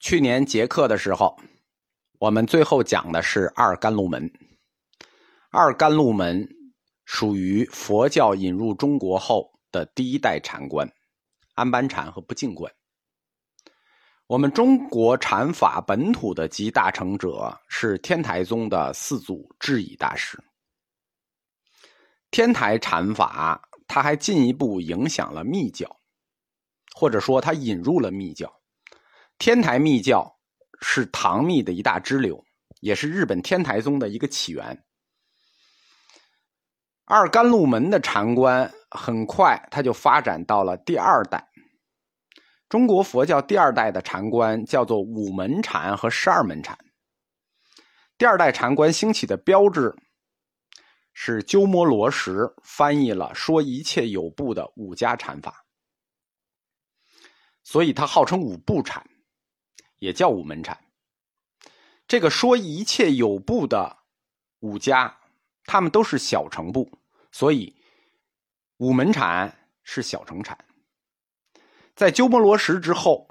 去年结课的时候，我们最后讲的是二甘露门。二甘露门属于佛教引入中国后的第一代禅观，安般禅和不净观。我们中国禅法本土的集大成者是天台宗的四祖智以大师。天台禅法，它还进一步影响了密教，或者说它引入了密教。天台密教是唐密的一大支流，也是日本天台宗的一个起源。二甘露门的禅观很快它就发展到了第二代。中国佛教第二代的禅观叫做五门禅和十二门禅。第二代禅观兴起的标志是鸠摩罗什翻译了说一切有部的五家禅法，所以它号称五部禅，也叫五门禅。这个说一切有部的五家，他们都是小乘部，所以五门禅是小乘禅。在鸠摩罗什之后，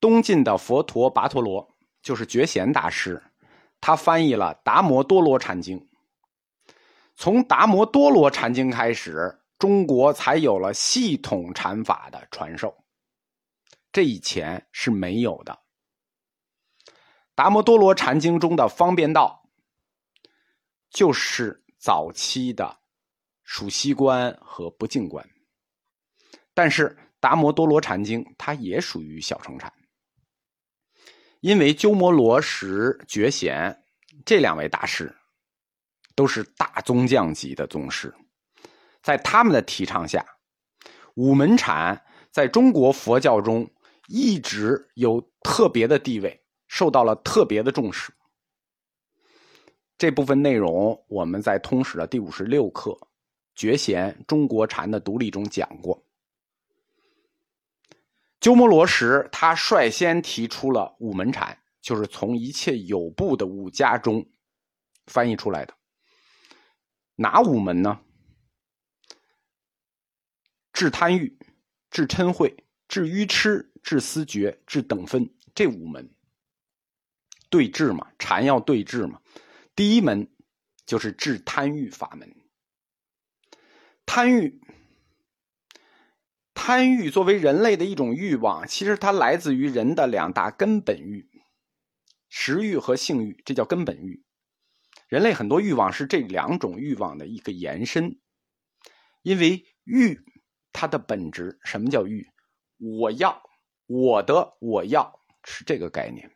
东晋的佛陀跋陀罗就是觉贤大师，他翻译了《达摩多罗禅经》。从《达摩多罗禅经》开始，中国才有了系统禅法的传授，这以前是没有的。《达摩多罗禅经》中的方便道，就是早期的数息观和不净观，但是。达摩多罗禅经，它也属于小乘禅，因为鸠摩罗什、觉贤这两位大师都是大宗匠级的宗师，在他们的提倡下，五门禅在中国佛教中一直有特别的地位，受到了特别的重视。这部分内容我们在通史的第五十六课《绝贤中国禅的独立》中讲过。鸠摩罗什他率先提出了五门禅，就是从一切有部的五家中翻译出来的。哪五门呢？治贪欲、治嗔恚、治愚痴、治思觉、治等分，这五门对治嘛，禅要对治嘛。第一门就是治贪欲法门，贪欲。贪欲作为人类的一种欲望，其实它来自于人的两大根本欲：食欲和性欲，这叫根本欲。人类很多欲望是这两种欲望的一个延伸。因为欲它的本质，什么叫欲？我要，我的，我要是这个概念。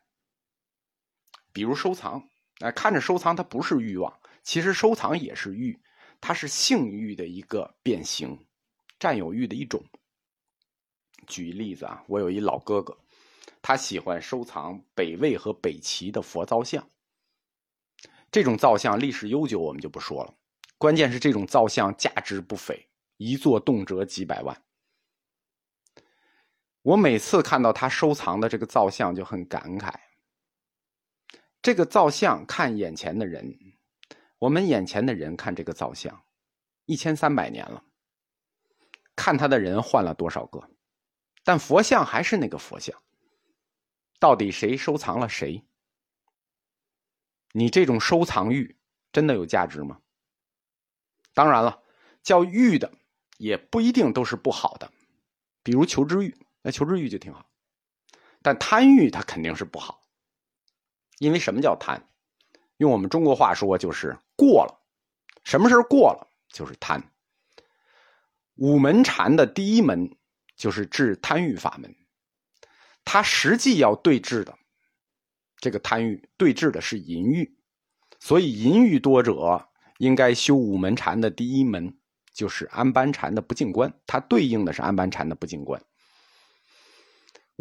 比如收藏，哎，看着收藏它不是欲望，其实收藏也是欲，它是性欲的一个变形，占有欲的一种。举例子啊，我有一老哥哥，他喜欢收藏北魏和北齐的佛造像。这种造像历史悠久，我们就不说了。关键是这种造像价值不菲，一座动辄几百万。我每次看到他收藏的这个造像，就很感慨。这个造像看眼前的人，我们眼前的人看这个造像，一千三百年了，看他的人换了多少个？但佛像还是那个佛像，到底谁收藏了谁？你这种收藏欲真的有价值吗？当然了，叫欲的也不一定都是不好的，比如求知欲，那求知欲就挺好。但贪欲它肯定是不好，因为什么叫贪？用我们中国话说就是过了。什么事过了就是贪。五门禅的第一门。就是治贪欲法门，他实际要对治的这个贪欲，对治的是淫欲，所以淫欲多者应该修五门禅的第一门，就是安般禅的不净观，它对应的是安般禅的不净观。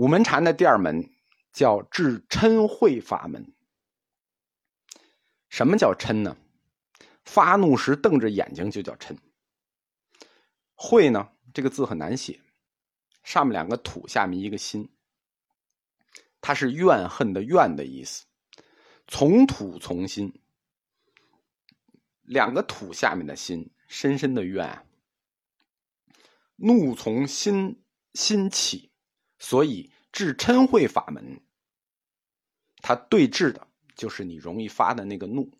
五门禅的第二门叫治嗔恚法门。什么叫嗔呢？发怒时瞪着眼睛就叫嗔。恚呢？这个字很难写。上面两个土，下面一个心，它是怨恨的怨的意思。从土从心，两个土下面的心，深深的怨。怒从心心起，所以治嗔恚法门，它对治的就是你容易发的那个怒。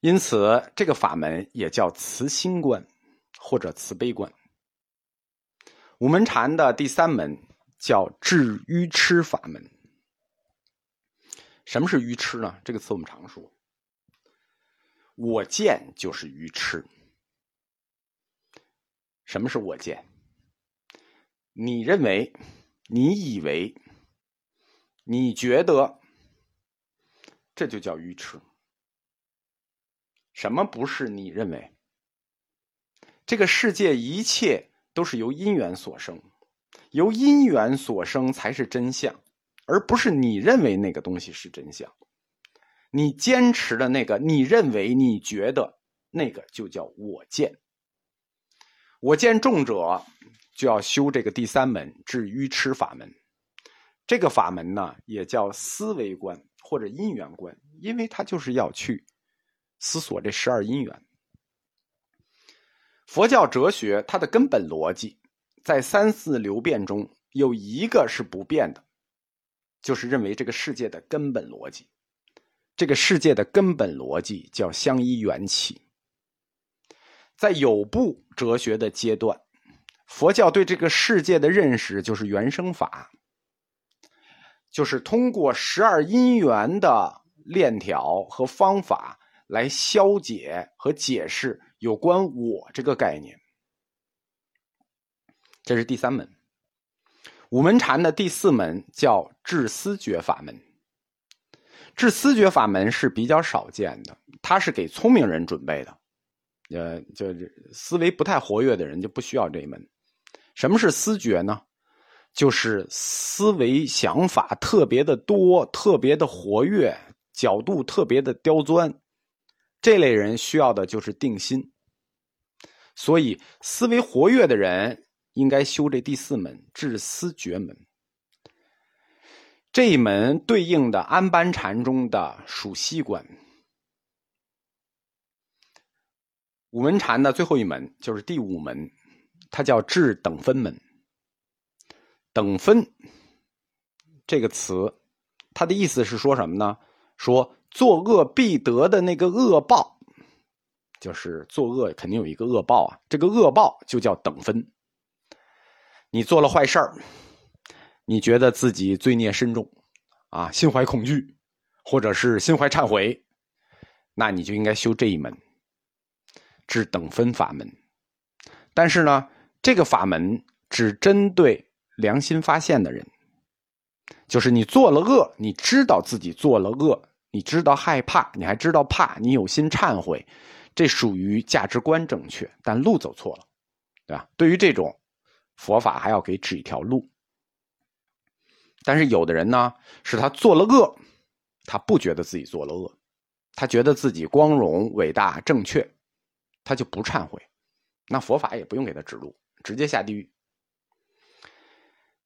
因此，这个法门也叫慈心观或者慈悲观。五门禅的第三门叫治愚痴法门。什么是愚痴呢？这个词我们常说。我见就是愚痴。什么是我见？你认为、你以为、你觉得，这就叫愚痴。什么不是你认为？这个世界一切都是由因缘所生，由因缘所生才是真相，而不是你认为那个东西是真相。你坚持的那个，你认为、你觉得那个，就叫我见。我见重者。就要修这个第三门治愚痴法门，这个法门呢也叫思维观或者因缘观，因为它就是要去思索这十二因缘。佛教哲学它的根本逻辑，在三四流变中有一个是不变的，就是认为这个世界的根本逻辑，这个世界的根本逻辑叫相依缘起。在有部哲学的阶段。佛教对这个世界的认识就是原生法，就是通过十二因缘的链条和方法来消解和解释有关我这个概念。这是第三门，五门禅的第四门叫智思觉法门。智思觉法门是比较少见的，它是给聪明人准备的，呃，就是思维不太活跃的人就不需要这一门。什么是思觉呢？就是思维想法特别的多，特别的活跃，角度特别的刁钻。这类人需要的就是定心。所以，思维活跃的人应该修这第四门治思觉门。这一门对应的安般禅中的数息观。五门禅的最后一门就是第五门。它叫治等分门。等分这个词，它的意思是说什么呢？说作恶必得的那个恶报，就是作恶肯定有一个恶报啊。这个恶报就叫等分。你做了坏事儿，你觉得自己罪孽深重啊，心怀恐惧，或者是心怀忏悔，那你就应该修这一门，治等分法门。但是呢？这个法门只针对良心发现的人，就是你做了恶，你知道自己做了恶，你知道害怕，你还知道怕，你有心忏悔，这属于价值观正确，但路走错了，对吧？对于这种佛法，还要给指一条路。但是有的人呢，是他做了恶，他不觉得自己做了恶，他觉得自己光荣、伟大、正确，他就不忏悔，那佛法也不用给他指路。直接下地狱。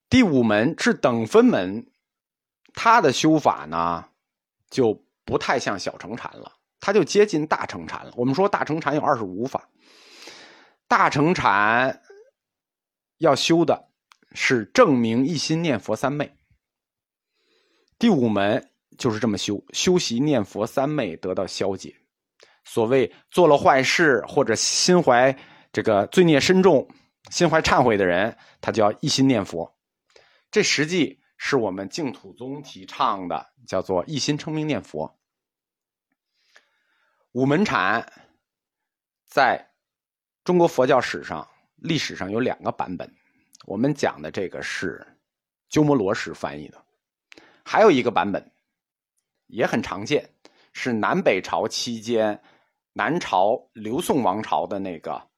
第五门是等分门，它的修法呢就不太像小乘禅了，它就接近大乘禅了。我们说大乘禅有二十五法，大乘禅要修的是证明一心念佛三昧。第五门就是这么修，修习念佛三昧得到消解。所谓做了坏事或者心怀这个罪孽深重。心怀忏悔的人，他就要一心念佛。这实际是我们净土宗提倡的，叫做一心称名念佛。五门禅在中国佛教史上历史上有两个版本，我们讲的这个是鸠摩罗什翻译的，还有一个版本也很常见，是南北朝期间南朝刘宋王朝的那个。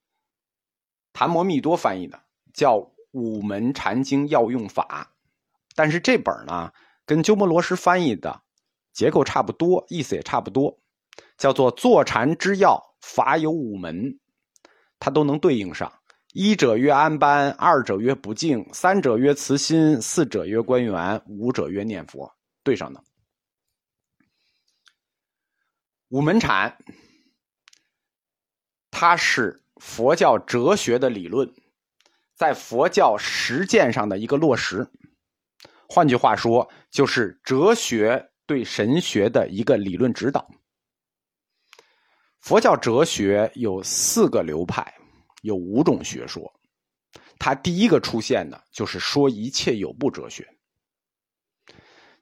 谭摩密多翻译的叫《五门禅经要用法》，但是这本呢跟鸠摩罗什翻译的结构差不多，意思也差不多，叫做“坐禅之要，法有五门”，它都能对应上。一者曰安般，二者曰不净，三者曰慈心，四者曰观缘，五者曰念佛，对上的。五门禅，它是。佛教哲学的理论，在佛教实践上的一个落实。换句话说，就是哲学对神学的一个理论指导。佛教哲学有四个流派，有五种学说。它第一个出现的就是说一切有部哲学。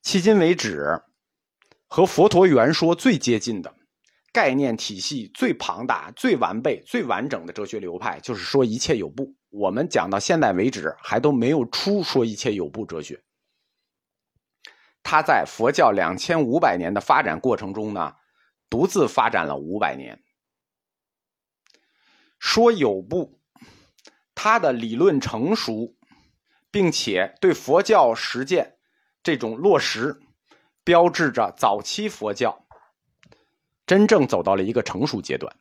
迄今为止，和佛陀原说最接近的。概念体系最庞大、最完备、最完整的哲学流派，就是说一切有部。我们讲到现在为止，还都没有出说一切有部哲学。它在佛教两千五百年的发展过程中呢，独自发展了五百年。说有部，它的理论成熟，并且对佛教实践这种落实，标志着早期佛教。真正走到了一个成熟阶段。